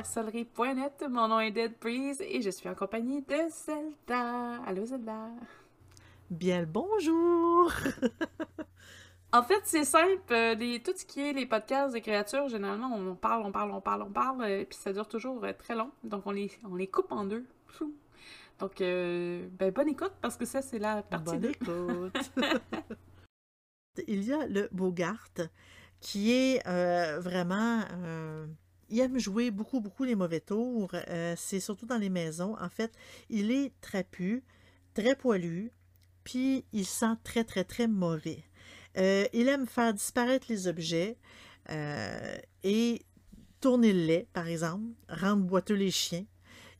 de sorcellerie.net. Mon nom est Dead Breeze et je suis en compagnie de Zelda. Allô Zelda. Bien le bonjour! en fait, c'est simple. euh, Les, tout ce qui est les podcasts des créatures, généralement, on parle, on parle, on parle, on parle, euh, puis ça dure toujours euh, très long. Donc, on les, on les coupe en deux. Donc, euh, ben, bonne écoute parce que ça, c'est la partie Bonne 2. écoute. Il y a le Bogart qui est euh, vraiment... euh, il aime jouer beaucoup, beaucoup les mauvais tours. Euh, c'est surtout dans les maisons. En fait, il est trapu, très poilu, puis il sent très, très, très mauvais. Euh, il aime faire disparaître les objets euh, et tourner le lait, par exemple, rendre boiteux les chiens.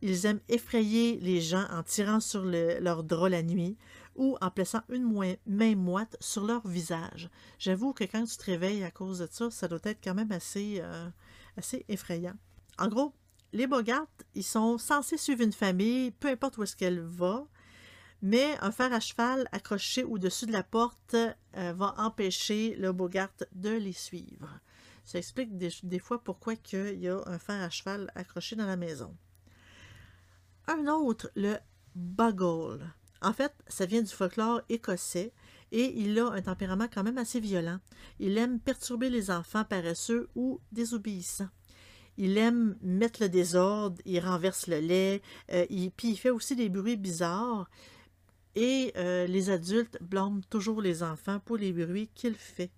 Ils aiment effrayer les gens en tirant sur le- leur drap la nuit ou en plaçant une main moite sur leur visage. J'avoue que quand tu te réveilles à cause de ça, ça doit être quand même assez, assez effrayant. En gros, les Bogarts, ils sont censés suivre une famille, peu importe où est-ce qu'elle va, mais un fer à cheval accroché au-dessus de la porte euh, va empêcher le Bogart de les suivre. Ça explique des, fois pourquoi il y a un fer à cheval accroché dans la maison. Un autre, le Buggle. En fait, ça vient du folklore écossais et il a un tempérament quand même assez violent. Il aime perturber les enfants paresseux ou désobéissants. Il aime mettre le désordre, il renverse le lait, euh, puis il fait aussi des bruits bizarres. Et euh, les adultes blâment toujours les enfants pour les bruits qu'il fait.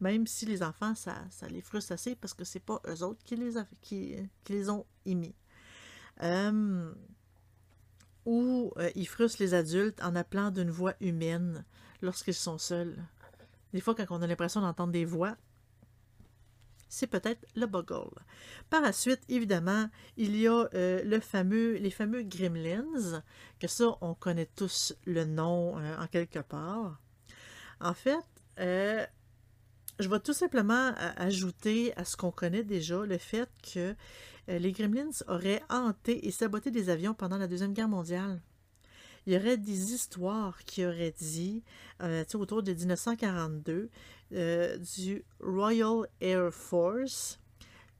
Même si les enfants, ça, les frustre assez parce que c'est pas eux autres qui les, ont émis. Euh, ou euh, ils les adultes en appelant d'une voix humaine lorsqu'ils sont seuls. Des fois, quand on a l'impression d'entendre des voix, c'est peut-être le Buggle. Par la suite, évidemment, il y a euh, fameux, les fameux Gremlins, que ça, on connaît tous le nom euh, en quelque part. En fait, euh, je vais tout simplement ajouter à ce qu'on connaît déjà le fait que les Gremlins auraient hanté et saboté des avions pendant la Deuxième Guerre mondiale. Il y aurait des histoires qui auraient dit, euh, autour de 1942, euh, du Royal Air Force,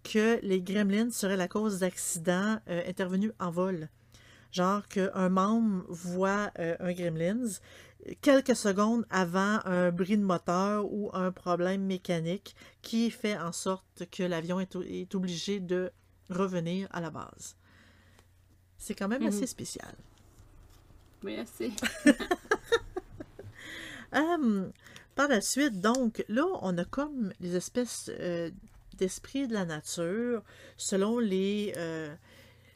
que les Gremlins seraient la cause d'accidents euh, intervenus en vol. Genre qu'un membre voit euh, un Gremlins quelques secondes avant un bris de moteur ou un problème mécanique qui fait en sorte que l'avion est, est obligé de revenir à la base. C'est quand même Mhm. assez spécial. Assez. Hum, par la suite, donc, là, on a comme les espèces euh, d'esprits de la nature, selon les, euh,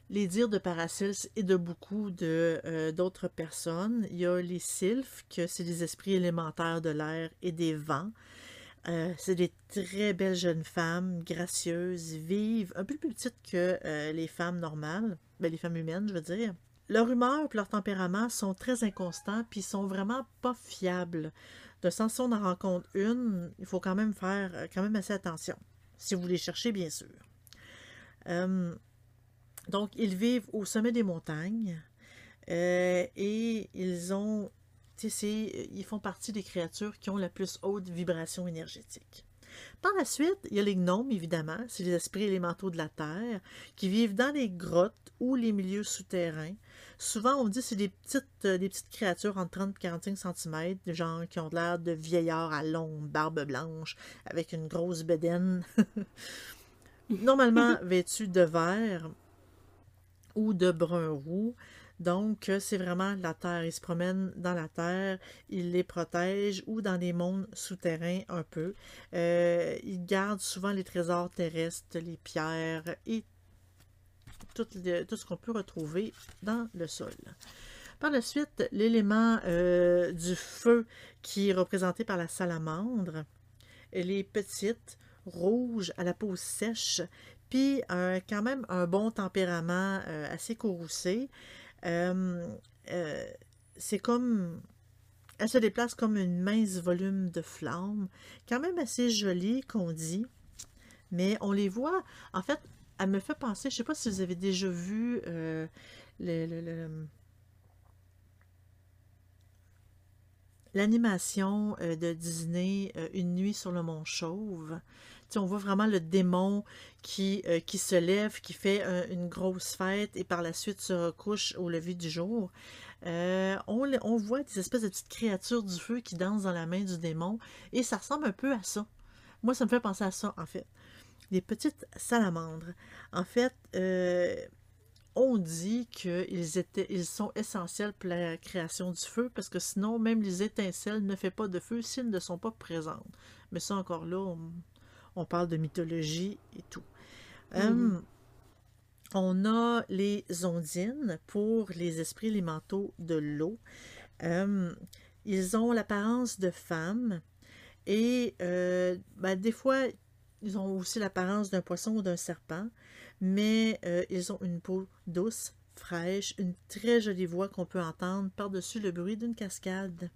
dires de Paracels et de beaucoup euh, d'autres personnes. Il y a les sylphes, que c'est les esprits élémentaires de l'air et des vents. Euh, c'est des très belles jeunes femmes, gracieuses, vives, un peu plus petites que les femmes normales, ben, les femmes humaines, je veux dire. Leur humeur et leur tempérament sont très inconstants, puis sont vraiment pas fiables. De sens, si on en rencontre une, il faut quand même faire euh, quand même assez attention. Si vous les cherchez, bien sûr. Euh, donc, ils vivent au sommet des montagnes euh, et ils ont, ils font partie des créatures qui ont la plus haute vibration énergétique. Par la suite, il y a les gnomes, évidemment, c'est les esprits élémentaux de la Terre, qui vivent dans les grottes ou les milieux souterrains. Souvent, on dit que c'est des petites, euh, des petites créatures entre 30 et 45 cm, genre qui ont l'air de vieillards à longue barbe blanche, avec une grosse bedaine. Normalement vêtus de vert ou de brun roux. Donc, euh, c'est vraiment la terre. Ils se promènent dans la terre, ils les protègent ou dans des mondes souterrains un peu. Euh, ils gardent souvent les trésors terrestres, les pierres et tout, ce qu'on peut retrouver dans le sol. Par la suite, l'élément euh, du feu qui est représenté par la salamandre. Elle est petite, rouge, à la peau sèche, puis quand même un bon tempérament assez courroucé. Euh, euh, c'est comme. Elle se déplace comme une mince volume de flammes, quand même assez jolie qu'on dit, mais on les voit. En fait, elle me fait penser, je sais pas si vous avez déjà vu euh, l'animation de Disney Une nuit sur le mont Chauve. On voit vraiment le démon qui, euh, se lève, qui fait une grosse fête et par la suite se recouche au lever du jour. On, on, voit des espèces de petites créatures du feu qui dansent dans la main du démon et ça ressemble un peu à ça. Moi, ça me fait penser à ça, en fait. Des petites salamandres. En fait, on dit qu'ils ils sont essentiels pour la création du feu parce que sinon, même les étincelles ne font pas de feu s'ils ne sont pas présentes. Mais ça, encore là, parle de mythologie et tout. Mm-hmm. Hum, on a les ondines pour les esprits élémentaux de l'eau. Hum, ils ont l'apparence de femmes et euh, ben, des fois, ils ont aussi l'apparence d'un poisson ou d'un serpent mais euh, ils ont une peau douce, fraîche, une très jolie voix qu'on peut entendre par-dessus le bruit d'une cascade.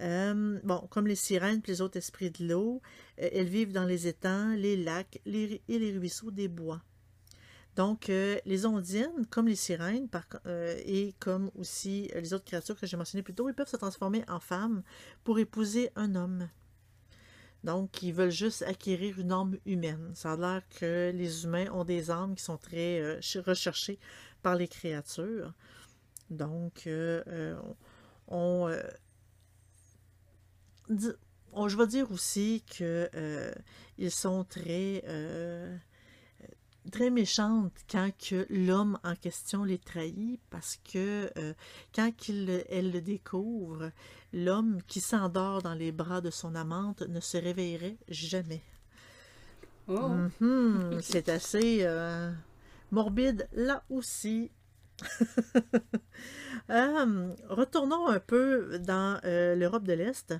Euh, bon, comme les sirènes et les autres esprits de l'eau, euh, elles vivent dans les étangs, les lacs et les ruisseaux des bois. Donc, les ondines, comme les sirènes, et comme aussi les autres créatures que j'ai mentionnées plus tôt, ils peuvent se transformer en femmes pour épouser un homme. Donc, ils veulent juste acquérir une âme humaine. Ça a l'air que les humains ont des âmes qui sont très euh, recherchées par les créatures. Donc, euh, euh, on, Je vais dire aussi qu'ils sont très très méchante quand que l'homme en question les trahit parce que euh, quand elle le découvre, l'homme qui s'endort dans les bras de son amante ne se réveillerait jamais. Oh. Mhm, c'est assez euh, morbide là aussi. Euh, retournons un peu dans l'Europe de l'Est.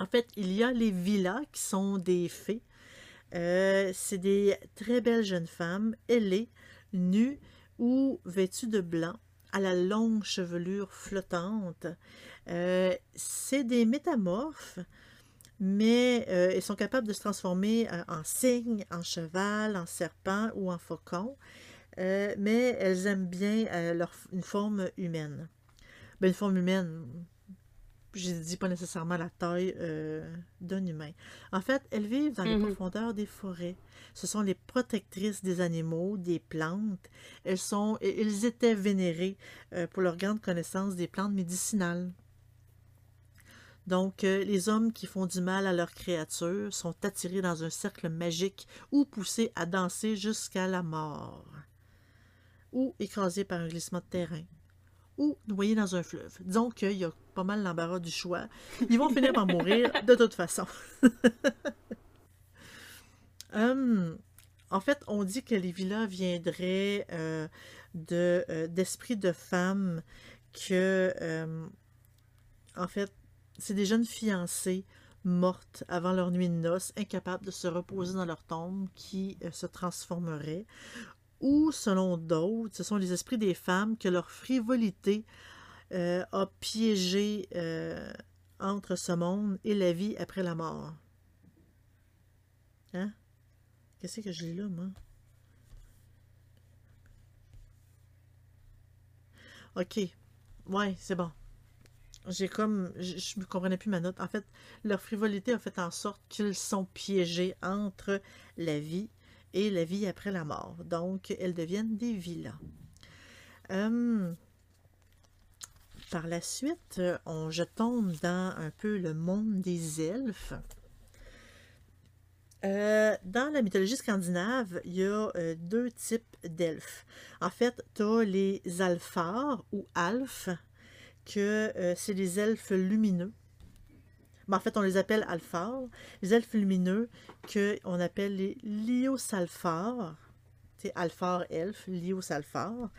En fait, il y a les villas qui sont des fées euh, c'est des très belles jeunes femmes, ailées, nues ou vêtues de blanc, à la longue chevelure flottante. Euh, c'est des métamorphes, mais euh, elles sont capables de se transformer en cygne, en cheval, en serpent ou en faucon. mais elles aiment bien leur, une forme humaine. Ben, une forme humaine, je dis pas nécessairement la taille euh, d'un humain. En fait, elles vivent dans les mhm. profondeurs des forêts. Ce sont les protectrices des animaux, des plantes. Elles sont, elles étaient vénérées euh, pour leur grande connaissance des plantes médicinales. Donc, euh, les hommes qui font du mal à leurs créatures sont attirés dans un cercle magique ou poussés à danser jusqu'à la mort, ou écrasés par un glissement de terrain ou noyés dans un fleuve. Disons qu'il y a pas mal l'embarras du choix. Ils vont finir par mourir de toute façon. Hum, en fait, on dit que les villas viendraient euh, de, euh, d'esprits de femmes que, euh, en fait, c'est des jeunes fiancées mortes avant leur nuit de noces, incapables de se reposer dans leur tombe, qui se transformeraient ou, selon d'autres, ce sont les esprits des femmes que leur frivolité euh, a piégé euh, entre ce monde et la vie après la mort. Hein? Qu'est-ce que je lis là, moi? OK. Ouais, c'est bon. J'ai comme. Je ne comprenais plus ma note. En fait, leur frivolité a fait en sorte qu'ils sont piégés entre la vie et la vie après la mort. Donc, elles deviennent des villas. Hum, par la suite, on, je tombe dans un peu le monde des elfes. Euh, dans la mythologie scandinave, il y a euh, deux types d'elfes. En fait, tu as les alphars ou alphes, que euh, c'est les elfes lumineux en fait, on les appelle alphars. Les elfes lumineux, qu'on appelle les liosalphars. C'est alphar elfes, liosalphars,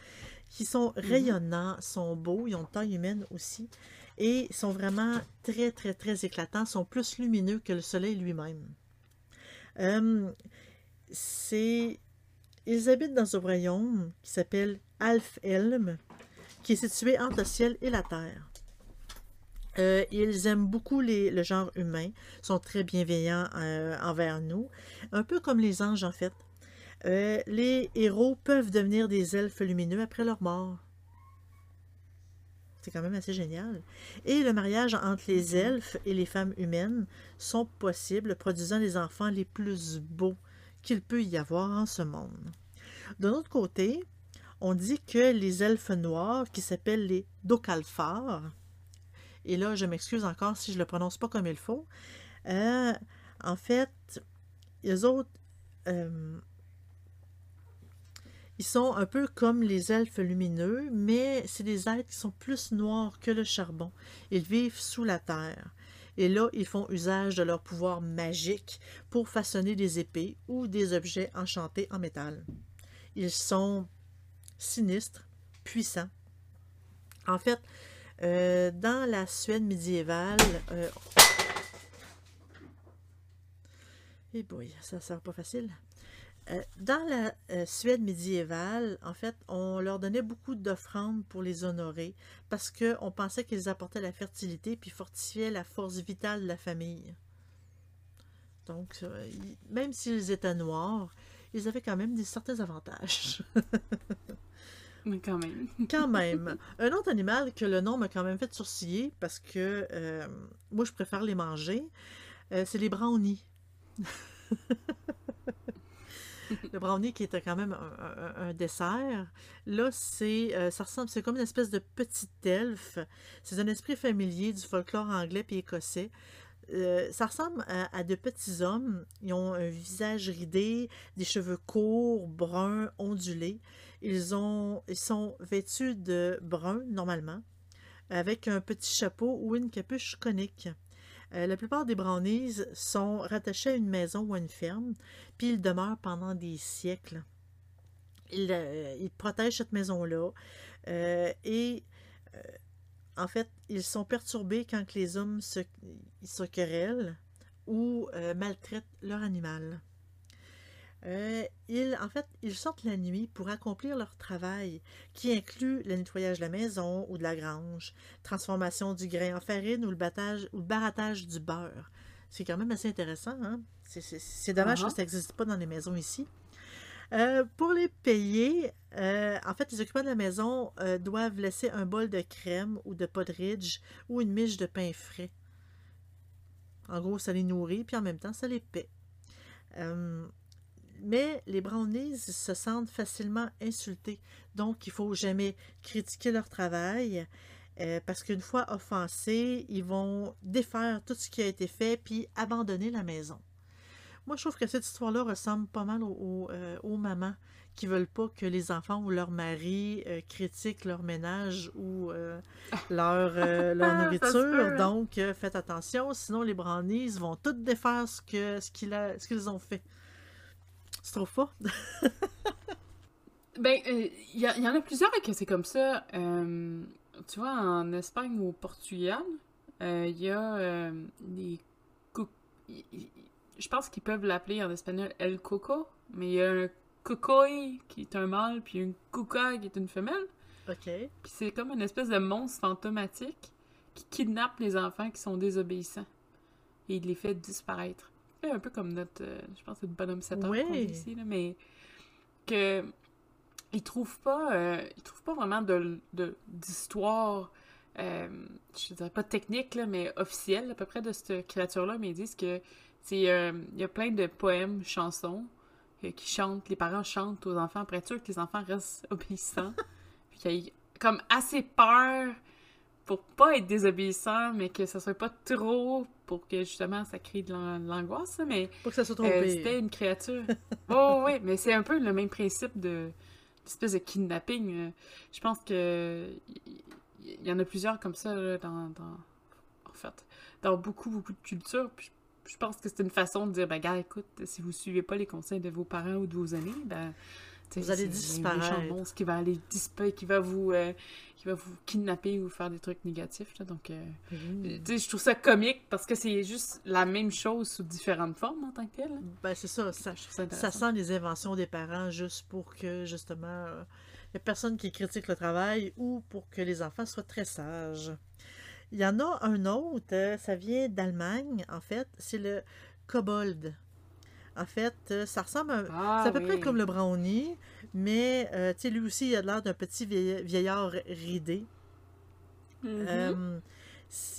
qui sont mhm. rayonnants, sont beaux, ils ont taille humaine aussi, et sont vraiment très, très, très éclatants, sont plus lumineux que le soleil lui-même. Euh, c'est... Ils habitent dans un royaume qui s'appelle Alf-Elm, qui est situé entre le ciel et la terre. Euh, ils aiment beaucoup le genre humain, sont très bienveillants euh, envers nous, un peu comme les anges en fait. Euh, les héros peuvent devenir des elfes lumineux après leur mort. C'est quand même assez génial. Et le mariage entre les elfes et les femmes humaines sont possibles, produisant les enfants les plus beaux qu'il peut y avoir en ce monde. D'un autre côté, on dit que les elfes noirs, qui s'appellent les Dokalfar, et là je m'excuse encore si je le prononce pas comme il faut, euh, en fait, les autres, euh, ils sont un peu comme les elfes lumineux, mais c'est des êtres qui sont plus noirs que le charbon. Ils vivent sous la terre. Et là, ils font usage de leur pouvoir magique pour façonner des épées ou des objets enchantés en métal. Ils sont sinistres, puissants. En fait, euh, dans la Suède médiévale, euh, eh boy, ça sert pas facile. Euh, dans la euh, Suède médiévale, en fait, on leur donnait beaucoup d'offrandes pour les honorer parce qu'on pensait qu'ils apportaient la fertilité puis fortifiaient la force vitale de la famille. Donc, euh, même s'ils étaient noirs, ils avaient quand même des certains avantages. Mais quand même. Un autre animal que le nom m'a quand même fait sourciller parce que euh, moi, je préfère les manger, euh, c'est les brownies. le brownie qui était quand même un, dessert. Là, c'est euh, c'est comme une espèce de petit elfe. C'est un esprit familier du folklore anglais et écossais. Euh, ça ressemble à, de petits hommes. Ils ont un visage ridé, des cheveux courts, bruns, ondulés. Ils, ont, ils sont vêtus de brun, normalement, avec un petit chapeau ou une capuche conique. Euh, la plupart des brownies sont rattachés à une maison ou à une ferme, puis ils demeurent pendant des siècles. Ils, euh, ils protègent cette maison-là et en fait, ils sont perturbés quand que les hommes se, se querellent ou euh, maltraitent leur animal. Euh, ils, en fait, ils sortent la nuit pour accomplir leur travail, qui inclut le nettoyage de la maison ou de la grange, transformation du grain en farine ou le, battage, ou le barattage du beurre. C'est quand même assez intéressant. Hein? C'est dommage Uh-huh. que ça n'existe pas dans les maisons ici. Euh, pour les payer, euh, en fait, les occupants de la maison euh, doivent laisser un bol de crème ou de potridge ou une miche de pain frais. En gros, ça les nourrit, puis en même temps, ça les paie. Mais les brownies se sentent facilement insultés. Donc, il faut jamais critiquer leur travail. parce qu'une fois offensés, ils vont défaire tout ce qui a été fait puis abandonner la maison. Moi, je trouve que cette histoire-là ressemble pas mal aux, aux, euh, aux mamans qui veulent pas que les enfants ou leur mari euh, critiquent leur ménage ou euh, leur, euh, leur se nourriture. Donc, faites attention, sinon les brownies vont toutes défaire ce que ce qu'il a- ce qu'ils ont fait. Tu trouves pas? Ben, il y, y en a plusieurs que c'est comme ça. Tu vois, en Espagne ou au Portugal, il y a des Je pense qu'ils peuvent l'appeler en espagnol El Coco, mais il y a un Cocoy qui est un mâle, puis une Cuca qui est une femelle. OK. Puis c'est comme une espèce de monstre fantomatique qui kidnappe les enfants qui sont désobéissants. Et il les fait disparaître. C'est un peu comme notre, euh, je pense, c'est le bonhomme 7 heures qu'on Ouais. dit ici, là, mais que ils trouvent pas, euh, ils trouvent pas vraiment de de- d'histoire, euh, je dirais pas technique, là, mais officielle à peu près de cette créature-là, mais ils disent que euh, il y a plein de poèmes, chansons euh, qui chantent, les parents chantent aux enfants pour être sûr que les enfants restent obéissants. Puis qu'il y ait comme assez peur pour pas être désobéissant, mais que ça soit pas trop pour que justement ça crée de l'an- de l'angoisse, mais Pour que ça soit trop euh, c'était une créature. Oh oui, mais c'est un peu le même principe de d'espèce de kidnapping. Je pense que il y, y en a plusieurs comme ça là, dans, dans en fait dans beaucoup beaucoup de cultures. Puis je pense que c'est une façon de dire ben gars écoute si vous suivez pas les conseils de vos parents ou de vos amis ben Vous allez un disparaître. monstre qui va aller disparaître qui va vous euh, qui va vous kidnapper ou faire des trucs négatifs là, donc euh, Mmh. tu sais, je trouve ça comique parce que c'est juste la même chose sous différentes formes en tant que tel. là. Ben, c'est ça. Ça, ça ça sent les inventions des parents juste pour que, justement, euh, il n'y a personne qui critique le travail ou pour que les enfants soient très sages. Il y en a un autre, euh, ça vient d'Allemagne, en fait, c'est le kobold. En fait, euh, ça ressemble à Ah, c'est à peu près comme le brownie, mais euh, tu sais, lui aussi, il a l'air d'un petit vieil- vieillard ridé. Mhm. Euh,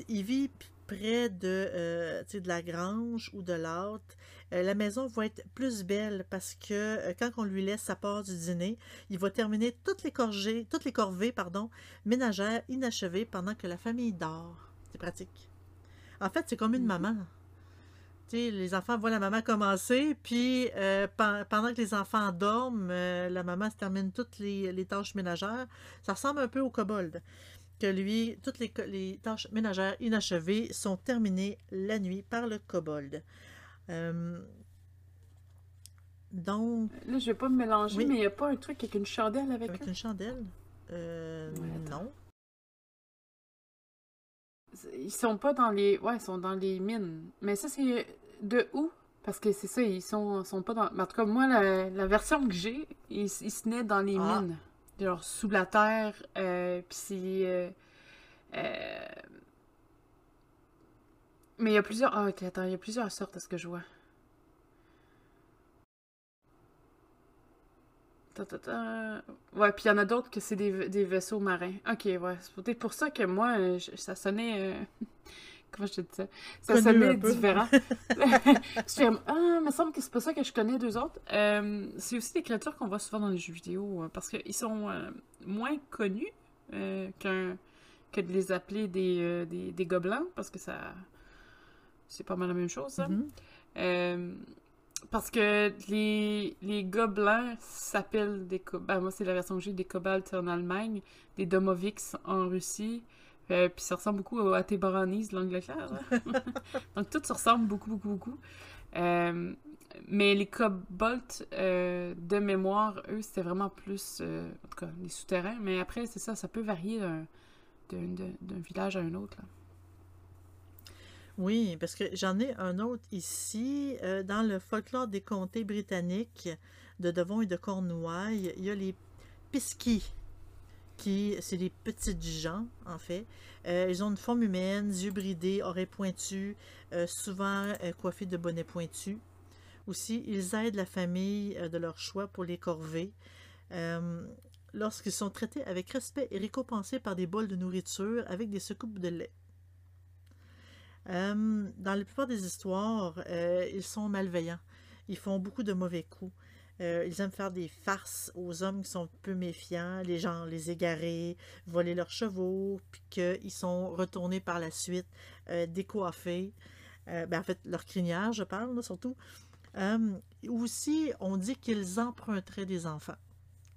il vit près de, euh, tu sais, de la grange ou de l'hâte. Euh, la maison va être plus belle parce que euh, quand on lui laisse sa part du dîner, il va terminer toutes les corgées, toutes les corvées, pardon, ménagères inachevées pendant que la famille dort. C'est pratique. En fait, c'est comme une Mhm. maman. Les enfants voient la maman commencer, puis euh, pen- pendant que les enfants dorment, euh, la maman se termine toutes les, les tâches ménagères. Ça ressemble un peu au kobold. Que lui, toutes les, les tâches ménagères inachevées sont terminées la nuit par le kobold. Euh, donc, Là, je vais pas me mélanger, Oui. mais il n'y a pas un truc avec une chandelle avec, avec eux? une chandelle? Euh, Ouais, non. Ils sont pas dans les. Ouais, ils sont dans les mines. Mais ça, c'est de où? Parce que c'est ça, ils sont, sont pas dans. En tout cas, moi, la, la version que j'ai, ils, ils se naissent dans les Ah. mines. Genre sous la terre, euh, puis c'est. euh, Mais il y a plusieurs. Ah, ok, attends, il y a plusieurs sortes à ce que je vois. Ouais, puis il y en a d'autres que c'est des, des vaisseaux marins. Ok, ouais. C'est peut-être pour ça que moi, euh, je- ça sonnait. euh, Comment je te dis ça? Ça sonnait différent. je fais, ah, il me semble que c'est pas ça que je connais deux autres. Euh, c'est aussi des créatures qu'on voit souvent dans les jeux vidéo euh, parce qu'ils sont euh, moins connus qu'un que de les appeler des, des, des gobelins parce que ça. C'est pas mal la même chose, ça. Mhm. Euh, parce que les, les gobelins s'appellent des... Ben, moi, c'est la version que j'ai des Kobolds en Allemagne, des Domovics en Russie, euh, puis ça ressemble beaucoup à tes Baronies de l'Angleterre. Donc, tout se ressemble beaucoup, beaucoup, beaucoup. Euh, mais les euh, de mémoire, eux, c'était vraiment plus... en tout cas, les souterrains. Mais après, c'est ça, ça peut varier d'un d'un- d'un- d'un village à un autre. là. Oui, parce que j'en ai un autre ici. euh, dans le folklore des comtés britanniques de Devon et de Cornouailles, il y a les Pisquis, qui, c'est des petites gens, en fait. Euh, ils ont une forme humaine, yeux bridés, oreilles pointues, euh, souvent coiffés de bonnets pointus. Aussi, ils aident la famille de leur choix pour les corvées. Lorsqu'ils sont traités avec respect et récompensés par des bols de nourriture avec des secoupes de lait. Euh, dans la plupart des histoires, euh, ils sont malveillants. Ils font beaucoup de mauvais coups. Euh, ils aiment faire des farces aux hommes qui sont peu méfiants, les gens les égarer, voler leurs chevaux, puis qu'ils sont retournés par la suite, décoiffés. Ben, en fait, leur crinière, je parle, surtout. Aussi, on dit qu'ils emprunteraient des enfants.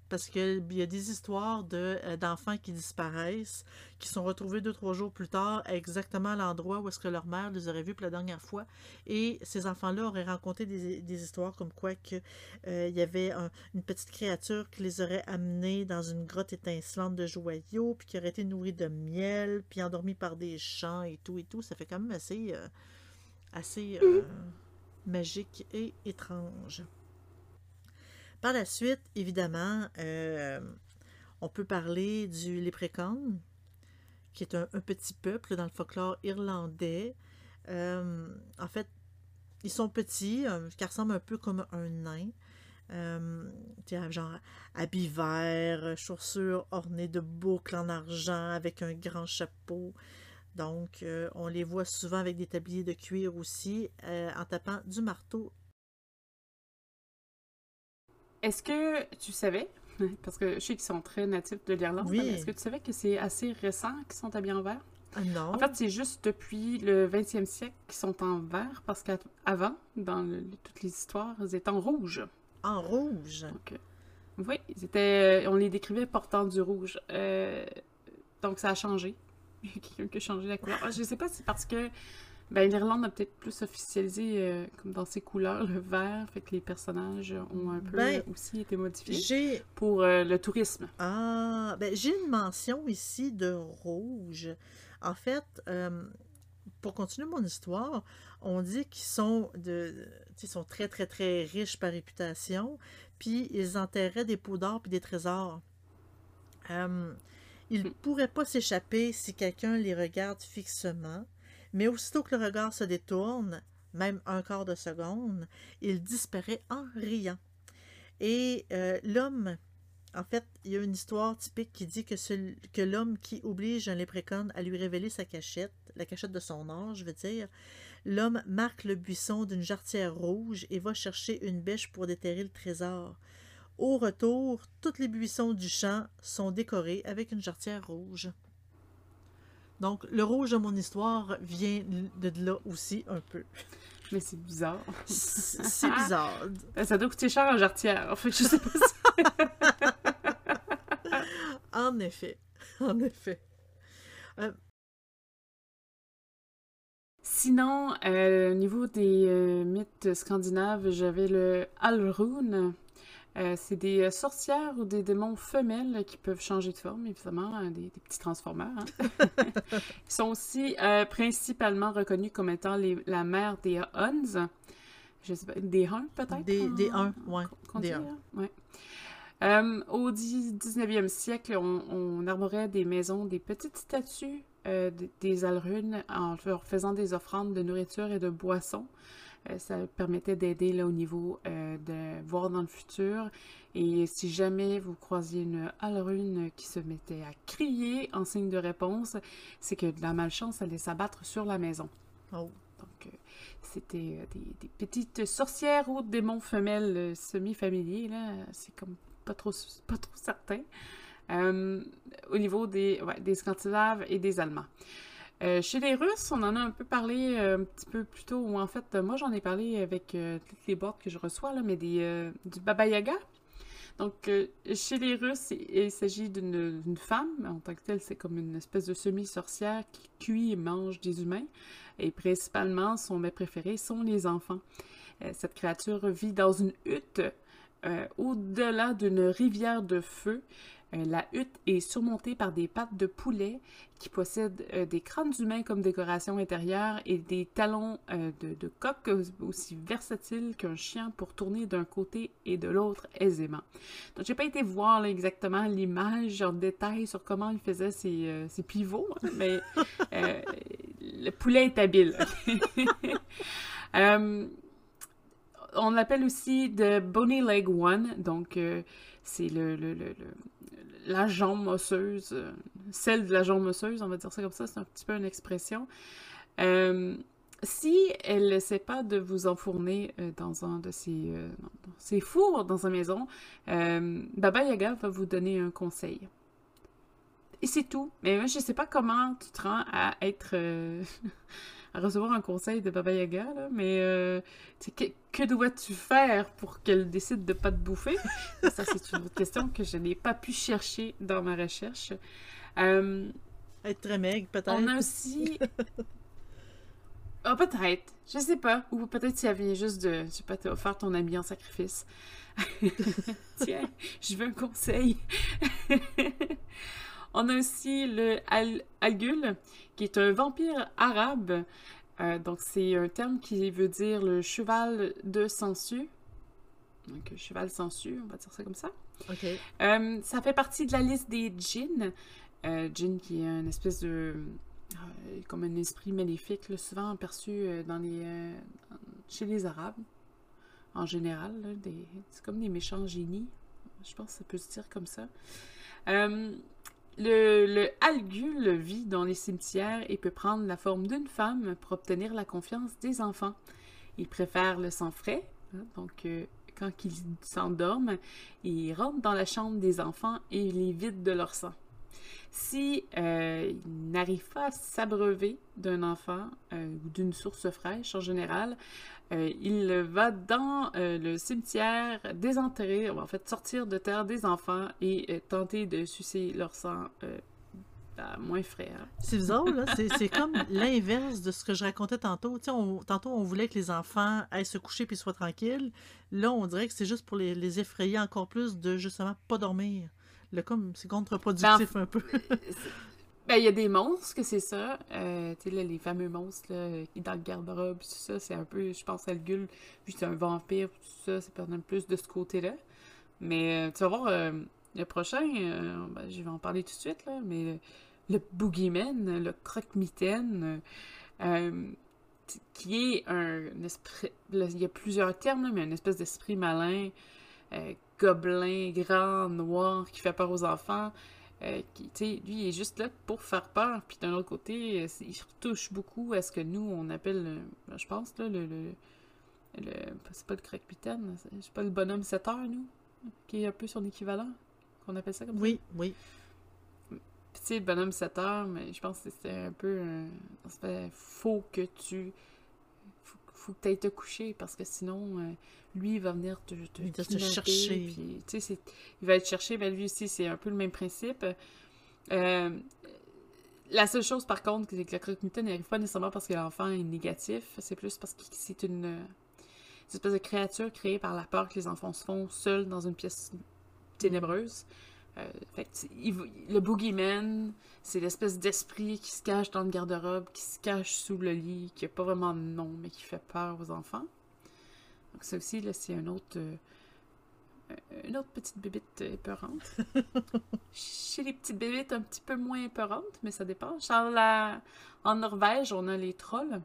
Parce qu'il y a des histoires de, euh, d'enfants qui disparaissent, qui sont retrouvés deux, trois jours plus tard à exactement l'endroit où est-ce que leur mère les aurait vus pour la dernière fois. Et ces enfants-là auraient raconté des, histoires comme quoi que, euh, y avait un- une petite créature qui les aurait amenés dans une grotte étincelante de joyaux, puis qui aurait été nourrie de miel, puis endormie par des chants et tout et tout. Ça fait quand même assez, euh, assez magique et étrange. Par la suite, évidemment, euh, on peut parler du léprechaun, qui est un, petit peuple dans le folklore irlandais. Euh, en fait, ils sont petits, euh, qui ressemblent un peu comme un nain. Euh, genre habits verts, chaussures ornées de boucles en argent avec un grand chapeau. Donc, euh, on les voit souvent avec des tabliers de cuir aussi, en tapant du marteau. Est-ce que tu savais, parce que je sais qu'ils sont très natifs de l'Irlande, Oui. est-ce que tu savais que c'est assez récent qu'ils sont habillés en vert? Ah non. En fait, c'est juste depuis le 20e siècle qu'ils sont en vert, parce qu'avant, dans le- toutes les histoires, ils étaient en rouge. en rouge? Donc, euh, oui, ils étaient, on les décrivait portant du rouge. Euh, donc, ça a changé. Quelqu'un qui a changé la couleur. Ah, Je sais pas si c'est parce que ben, l'Irlande a peut-être plus officialisé euh, comme dans ses couleurs le vert, fait que les personnages ont un peu Ben, aussi été modifiés pour euh, le tourisme. ah, ben, j'ai une mention ici de rouge. En fait, euh, pour continuer mon histoire, on dit qu'ils sont de, ils sont très très très riches par réputation, puis ils enterraient des pots d'or puis des trésors. Ils ne Hmm. pourraient pas s'échapper si quelqu'un les regarde fixement, mais aussitôt que le regard se détourne, même un quart de seconde, il disparaît en riant. Et euh, l'homme En fait, il y a une histoire typique qui dit que, l'homme qui oblige un léprechaun à lui révéler sa cachette, la cachette de son âge, je veux dire, l'homme marque le buisson d'une jarretière rouge et va chercher une bêche pour déterrer le trésor. Au retour, tous les buissons du champ sont décorés avec une jarretière rouge. Donc, le rouge de mon histoire vient de là aussi un peu. Mais c'est bizarre. C'est bizarre. Ça doit coûter cher en jarretière. En fait, je sais pas si... en effet. En effet. Euh, Sinon, euh, au niveau des euh, mythes scandinaves, j'avais le Alrune. Euh, c'est des sorcières ou des démons femelles qui peuvent changer de forme, évidemment, des, petits transformeurs. Hein. Ils sont aussi principalement reconnus comme étant la mère des Huns. Je sais pas, des Huns peut-être? Des, des Huns, oui. Des Huns. Ouais. Euh, au 19e siècle, on, on, arborait des maisons, des petites statues euh, des alrunes en leur faisant des offrandes de nourriture et de boissons. Euh, ça permettait d'aider au niveau de voir dans le futur. Et si jamais vous croisiez une alrune qui se mettait à crier en signe de réponse, c'est que de la malchance allait s'abattre sur la maison. Oh. Donc, c'était des, petites sorcières ou démons femelles semi-familiers. C'est comme pas trop, pas trop certain. Euh, au niveau des, des Scandinaves et des Allemands. Euh, chez les Russes, on en a un peu parlé euh, un petit peu plus tôt, ou en fait, moi j'en ai parlé avec toutes les boîtes que je reçois, là, mais des, du Baba Yaga. Donc, chez les Russes, il, s'agit d'une femme, en tant que telle, c'est comme une espèce de semi-sorcière qui cuit et mange des humains. Et principalement, son mets préféré sont les enfants. cette créature vit dans une hutte euh, au-delà d'une rivière de feu. Euh, la hutte est surmontée par des pattes de poulet qui possèdent euh, des crânes humains comme décoration intérieure et des talons de, coq aussi versatiles qu'un chien pour tourner d'un côté et de l'autre aisément. Donc, j'ai pas été voir exactement l'image en détail sur comment il faisait ses, pivots, hein, mais le poulet est habile. on l'appelle aussi The Bony Leg One, donc euh, c'est le, la jambe osseuse, euh, celle de la jambe osseuse, on va dire ça comme ça, c'est un petit peu une expression. Euh, si elle n'essaie pas de vous enfourner dans un de ses, ses, fours dans sa maison, Baba Yaga va vous donner un conseil. Et c'est tout. Mais moi, je sais pas comment tu te rends à être recevoir un conseil de Baba Yaga, là, mais euh, que, que dois-tu faire pour qu'elle décide de pas te bouffer? Ça, c'est une autre question que je n'ai pas pu chercher dans ma recherche. Euh, Être très maigre, peut-être. On a aussi... Ah, oh, peut-être. Je sais pas. Ou peut-être si elle vient juste de, je sais pas, offert ton ami en sacrifice. Tiens, je veux un conseil. On a aussi le Al Algul, qui est un vampire arabe. Euh, donc, c'est un terme qui veut dire le cheval de Sansu. Donc, cheval sensu, on va dire ça comme ça. OK. Euh, ça fait partie de la liste des djinns. Euh, djinn qui est une espèce de. comme un esprit maléfique, souvent aperçu dans les, chez les Arabes, en général. c'est comme des méchants génies. Je pense que ça peut se dire comme ça. Le, le algul vit dans les cimetières et peut prendre la forme d'une femme pour obtenir la confiance des enfants. Il préfère le sang frais, hein, donc euh, quand ils s'endorment, il rentre dans la chambre des enfants et les vide de leur sang. Si euh, n'arrive pas à s'abreuver d'un enfant euh, ou d'une source fraîche en général, euh, il va dans le cimetière désenterrer, en fait sortir de terre des enfants et tenter de sucer leur sang moins frais. Hein. C'est bizarre, là. C'est comme l'inverse de ce que je racontais tantôt. tantôt, on voulait que les enfants aillent se coucher puis soient tranquilles. Là, on dirait que c'est juste pour les, les effrayer encore plus de justement pas dormir. Le comme, c'est contre-productif ben, un peu. ben, il y a des monstres que c'est ça. Euh, tu sais, les fameux monstres là, qui dans le garde-robe, tout ça, c'est un peu, je pense, Algul, vu que c'est un vampire, tout ça, c'est peut-être plus de ce côté-là. Mais euh, tu vas voir, euh, le prochain, ben, je vais en parler tout de suite, là, mais le, Boogeyman, le croque-mitaine, qui est un, esprit, il y a plusieurs termes, mais une espèce d'esprit malin gobelin grand, noir, qui fait peur aux enfants. Euh, qui, lui, il est juste là pour faire peur. Puis d'un autre côté, euh, il retouche beaucoup à ce que nous, on appelle, je pense, là, le... le, c'est pas le croque-mitaine, c'est pas le bonhomme 7 heures, nous, qui est un peu son équivalent, qu'on appelle ça comme ça. Oui, oui. Puis tu sais, le bonhomme 7 heures, mais je pense que c'était un peu... Un, faut que tu faut que tu ailles te coucher parce que sinon, euh, lui, il va venir te, te, chercher. Puis, il va être cherché, mais lui aussi, c'est un peu le même principe. Euh, la seule chose, par contre, c'est que le croque n'arrive pas nécessairement parce que l'enfant est négatif, c'est plus parce que c'est une, espèce de créature créée par la peur que les enfants se font seuls dans une pièce ténébreuse. Euh, fait le boogeyman, c'est l'espèce d'esprit qui se cache dans le garde-robe, qui se cache sous le lit, qui n'a pas vraiment de nom, mais qui fait peur aux enfants. Donc ça aussi, là, c'est un autre... Euh, une autre petite bébite épeurante. Chez les petites bébites un petit peu moins épeurantes, mais ça dépend. La... En Norvège, on a les trolls.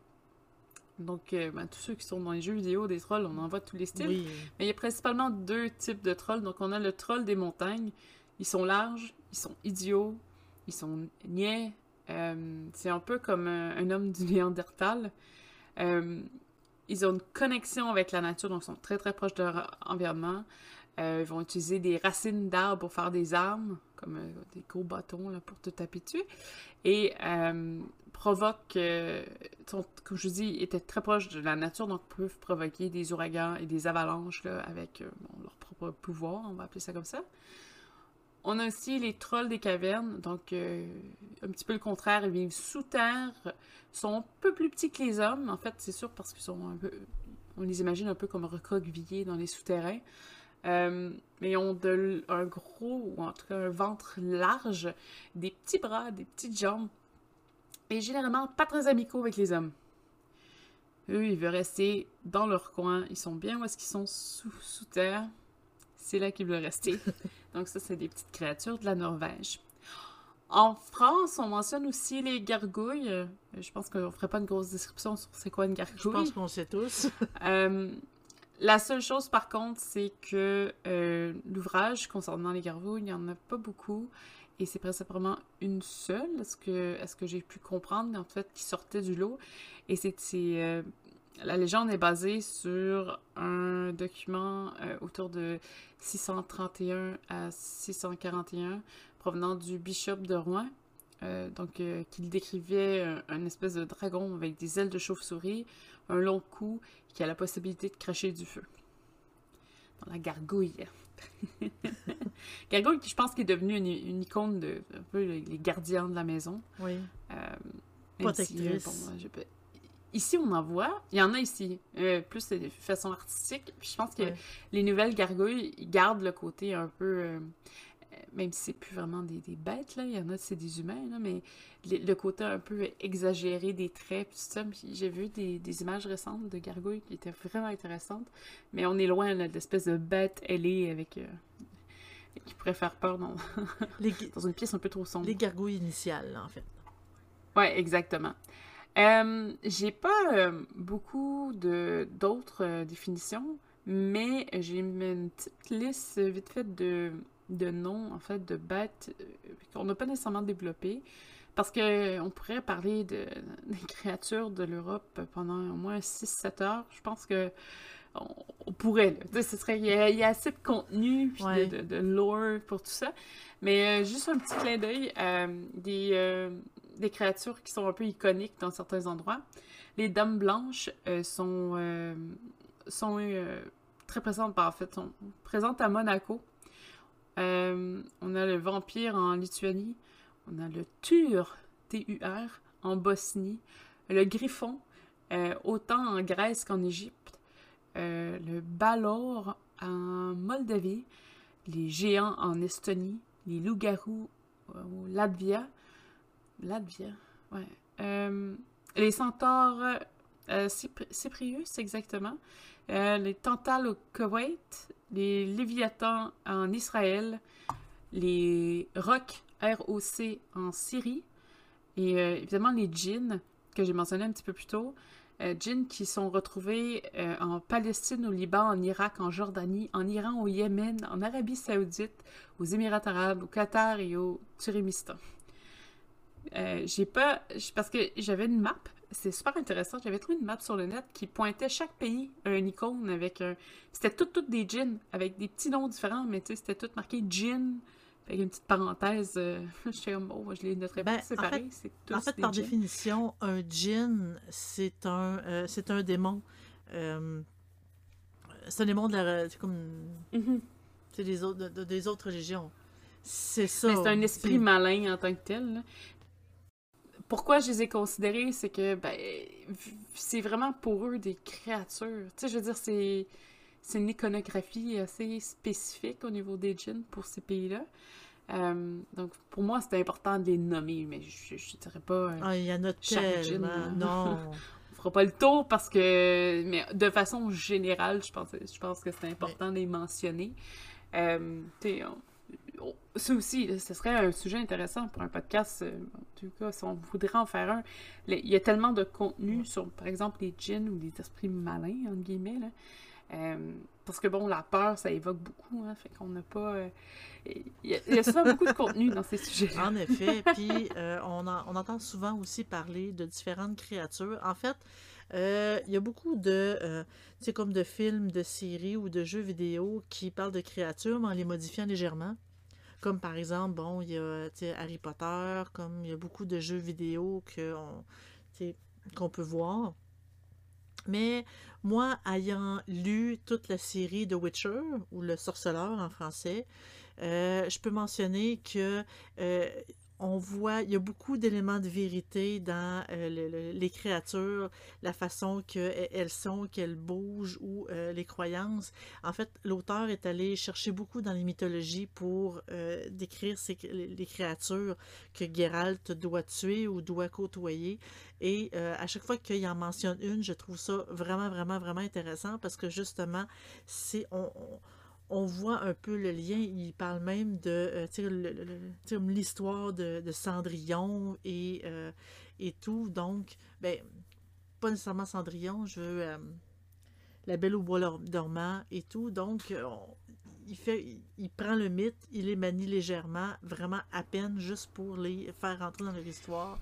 Donc, euh, ben, tous ceux qui sont dans les jeux vidéo des trolls, on en voit tous les styles. Mais il y a principalement deux types de trolls. Donc, on a le troll des montagnes, ils sont larges, ils sont idiots, ils sont niais. Euh, c'est un peu comme un, homme du Néandertal. Euh, ils ont une connexion avec la nature, donc ils sont très très proches de leur environnement. Euh, ils vont utiliser des racines d'arbres pour faire des armes, comme des gros bâtons là, pour te taper dessus. Et provoquent, comme je vous dis, étaient très proches de la nature, donc peuvent provoquer des ouragans et des avalanches là, avec leur propre pouvoir, on va appeler ça comme ça. On a aussi les trolls des cavernes, donc euh, un petit peu le contraire, ils vivent sous terre, sont un peu plus petits que les hommes, en fait, c'est sûr parce qu'ils sont un peu, on les imagine un peu comme recroquevillés dans les souterrains, euh, mais ils ont un gros, ou en tout cas un ventre large, des petits bras, des petites jambes, et généralement pas très amicaux avec les hommes. Eux, ils veulent rester dans leur coin, ils sont bien où est-ce qu'ils sont sous, sous terre, c'est là qu'ils veulent rester. Donc ça, c'est des petites créatures de la Norvège. En France, on mentionne aussi les gargouilles. Euh, je pense qu'on ne ferait pas une grosse description sur c'est quoi une gargouille. Je pense qu'on sait tous. Euh, la seule chose, par contre, c'est que euh, l'ouvrage concernant les gargouilles, il n'y en a pas beaucoup. Et c'est principalement une seule, est-ce que, est -ce que j'ai pu comprendre, en fait, qui sortait du lot. Et c'est la légende est basée sur un document euh, autour de 631 à 641 provenant du bishop de Rouen. Euh, donc, euh, qu'il décrivait un, espèce de dragon avec des ailes de chauve-souris, un long cou qui a la possibilité de cracher du feu. Dans la gargouille. gargouille je pense, qui est devenue une, icône de un peu les, gardiens de la maison. Oui. Protectrice. Ici, on en voit. Il y en a ici. Euh, plus de façon artistique. Puis je pense que les nouvelles gargouilles, ils gardent le côté un peu. Euh, même si c'est plus vraiment des, bêtes, là. Il y en a, c'est des humains, là. Mais le, côté un peu exagéré des traits, puis tout ça. j'ai vu des, images récentes de gargouilles qui étaient vraiment intéressantes. Mais on est loin, là, de l'espèce de bête ailée avec. Euh, qui pourrait faire peur dans, dans une pièce un peu trop sombre. Les gargouilles initiales, en fait. Ouais, exactement. Euh, j'ai pas euh, beaucoup de d'autres euh, définitions, mais j'ai une petite liste vite faite de, de noms, en fait, de bêtes qu'on n'a pas nécessairement développées. Parce que on pourrait parler de, des créatures de l'Europe pendant au moins 6-7 heures. Je pense que on, pourrait. Ce serait, il, y a, assez de contenu, de, de, lore pour tout ça. Mais juste un petit clin d'œil. des des créatures qui sont un peu iconiques dans certains endroits. Les dames blanches euh, sont, euh, euh, très présentes, en fait, sont présentes à Monaco. on a le vampire en Lituanie, on a le tur, T-U-R, en Bosnie, le griffon, autant en Grèce qu'en Égypte, le balor en Moldavie, les géants en Estonie, les loups-garous au Latvia, Latvia, ouais. Euh, les centaures euh, Cyprius, exactement. Euh, les Tantales au Koweït, les Léviathans en Israël, les Rocs, ROC en Syrie, et évidemment les djinns, que j'ai mentionné un petit peu plus tôt, djinns qui sont retrouvés en Palestine, au Liban, en Irak, en Jordanie, en Iran, au Yémen, en Arabie Saoudite, aux Émirats Arabes, au Qatar et au Turkménistan. Euh, j'ai pas. Parce que j'avais une map, c'est super intéressant. J'avais trouvé une map sur le net qui pointait chaque pays un icône avec un. C'était toutes toutes des djinns, avec des petits noms différents, mais tu sais, c'était tout marqué djinn. Avec une petite parenthèse, euh, je suis comme, bon, je les noterai Ben, pas, c'est en tous En fait, par définition, un djinn, c'est un, euh, c'est un démon. C'est un démon de la. C'est comme. Mhm. C'est des autres, de- de- des autres religions. C'est ça. Mais c'est un esprit malin en tant que tel. là. Pourquoi je les ai considérés, c'est que ben, c'est vraiment pour eux des créatures. Tu sais, je veux dire, c'est c'est une iconographie assez spécifique au niveau des djinns pour ces pays-là. Euh, donc, pour moi, c'était important de les nommer, mais je, je dirais pas... euh, Ah, il y en a Chaque djinn. Non. on fera pas le tour parce que... Mais de façon générale, je pense, je pense que c'est important de les mentionner. Euh, tu sais, on- ça aussi, ce serait un sujet intéressant pour un podcast. euh, en tout cas, si on voudrait en faire un. Il y a tellement de contenu sur, par exemple, les djinns ou les esprits malins, entre guillemets. Là. Euh, parce que, bon, la peur, ça évoque beaucoup. Hein, fait qu'on n'a pas... euh, Il y, a, il y a souvent beaucoup de contenu dans ces sujets-là. En effet, puis euh, on, en- on entend souvent aussi parler de différentes créatures. En fait, euh, il y a beaucoup de, comme de films, de séries ou de jeux vidéo qui parlent de créatures, mais en les modifiant légèrement. Comme par exemple, bon, il y a Harry Potter, comme il y a beaucoup de jeux vidéo qu'on peut voir. Mais moi, ayant lu toute la série de Witcher, ou Le Sorceleur en français, euh, je peux mentionner que euh, on voit, il y a beaucoup d'éléments de vérité dans euh, le- le- les créatures, la façon qu'elles sont, qu'elles bougent ou euh, les croyances. En fait, l'auteur est allé chercher beaucoup dans les mythologies pour euh, décrire les créatures que Geralt doit tuer ou doit côtoyer. Et à chaque fois qu'il en mentionne une, je trouve ça vraiment, vraiment, vraiment intéressant parce que justement, c'est on- on voit un peu le lien. Il parle même de euh, l'histoire de, Cendrillon et, euh, et tout. Donc, ben, pas nécessairement Cendrillon, je veux euh, La Belle au bois dormant et tout. Donc, on- il, fait, il, prend le mythe, il les manie légèrement, vraiment à peine, juste pour les faire rentrer dans leur histoire.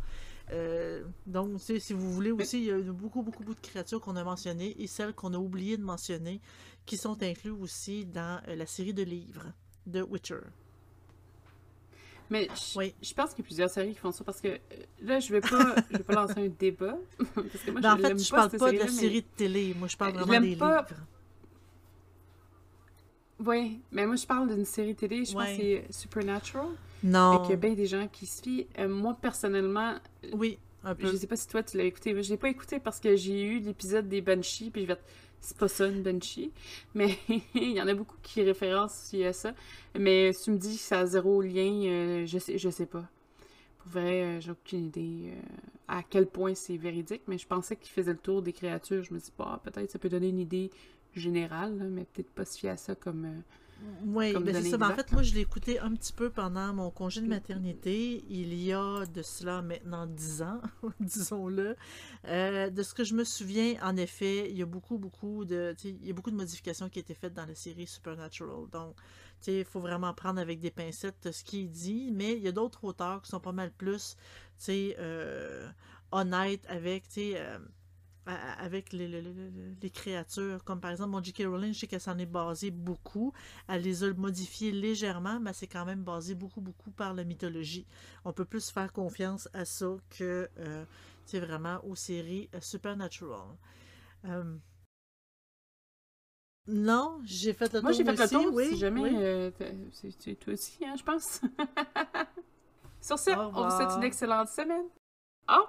Donc, si vous voulez aussi, il y a beaucoup, beaucoup, beaucoup de créatures qu'on a mentionnées et celles qu'on a oublié de mentionner qui sont inclus aussi dans euh, la série de livres de Witcher. Mais je, Oui. je pense qu'il y a plusieurs séries qui font ça parce que euh, là, je vais pas, je vais pas lancer un débat. parce que moi, Ben, en je fait, l'aime je pas, parle pas de la mais- série de télé, moi je parle Euh, je vraiment l'aime des pas. livres. Oui, mais moi, je parle d'une série télé, je pense que c'est Supernatural. Non. Et qu'il y a bien des gens qui se fient. Euh, moi, personnellement, Oui, un peu. je sais pas si toi, tu l'as écouté. mais Je l'ai pas écouté parce que j'ai eu l'épisode des Banshees, puis je vais C'est pas ça, une Banshee. Mais il y en a beaucoup qui référencent à ça. Mais si tu me dis que ça a zéro lien, euh, je sais, je sais pas. Pour vrai, euh, j'ai aucune idée euh, à quel point c'est véridique, mais je pensais qu'il faisait le tour des créatures. Je me dis, bah, peut-être ça peut donner une idée générale, mais peut-être pas se fier à ça comme. Oui, ben c'est ça. Ben, en fait, moi, je l'ai écouté un petit peu pendant mon congé de maternité, il y a de cela maintenant 10 ans, disons-le. Euh, de ce que je me souviens, en effet, il y a beaucoup, beaucoup de, il y a beaucoup de modifications qui ont été faites dans la série Supernatural. Donc, tu sais, il faut vraiment prendre avec des pincettes ce qu'il dit, mais il y a d'autres auteurs qui sont pas mal plus, tu sais, euh, honnêtes avec, tu sais, euh, avec les, les- les- créatures, comme par exemple mon J.K. Rowling, je sais qu'elle s'en est basée beaucoup. Elle les a modifiées légèrement, mais c'est quand même basé beaucoup, beaucoup par la mythologie. On peut plus faire confiance à ça que, euh, c'est vraiment aux séries euh, Supernatural. Euh, Non, j'ai fait le Moi, tour j'ai fait le aussi, tour, oui, si jamais. oui. euh, c'est toi aussi, hein, je pense. Sur ce, on vous souhaite une excellente semaine. Au revoir.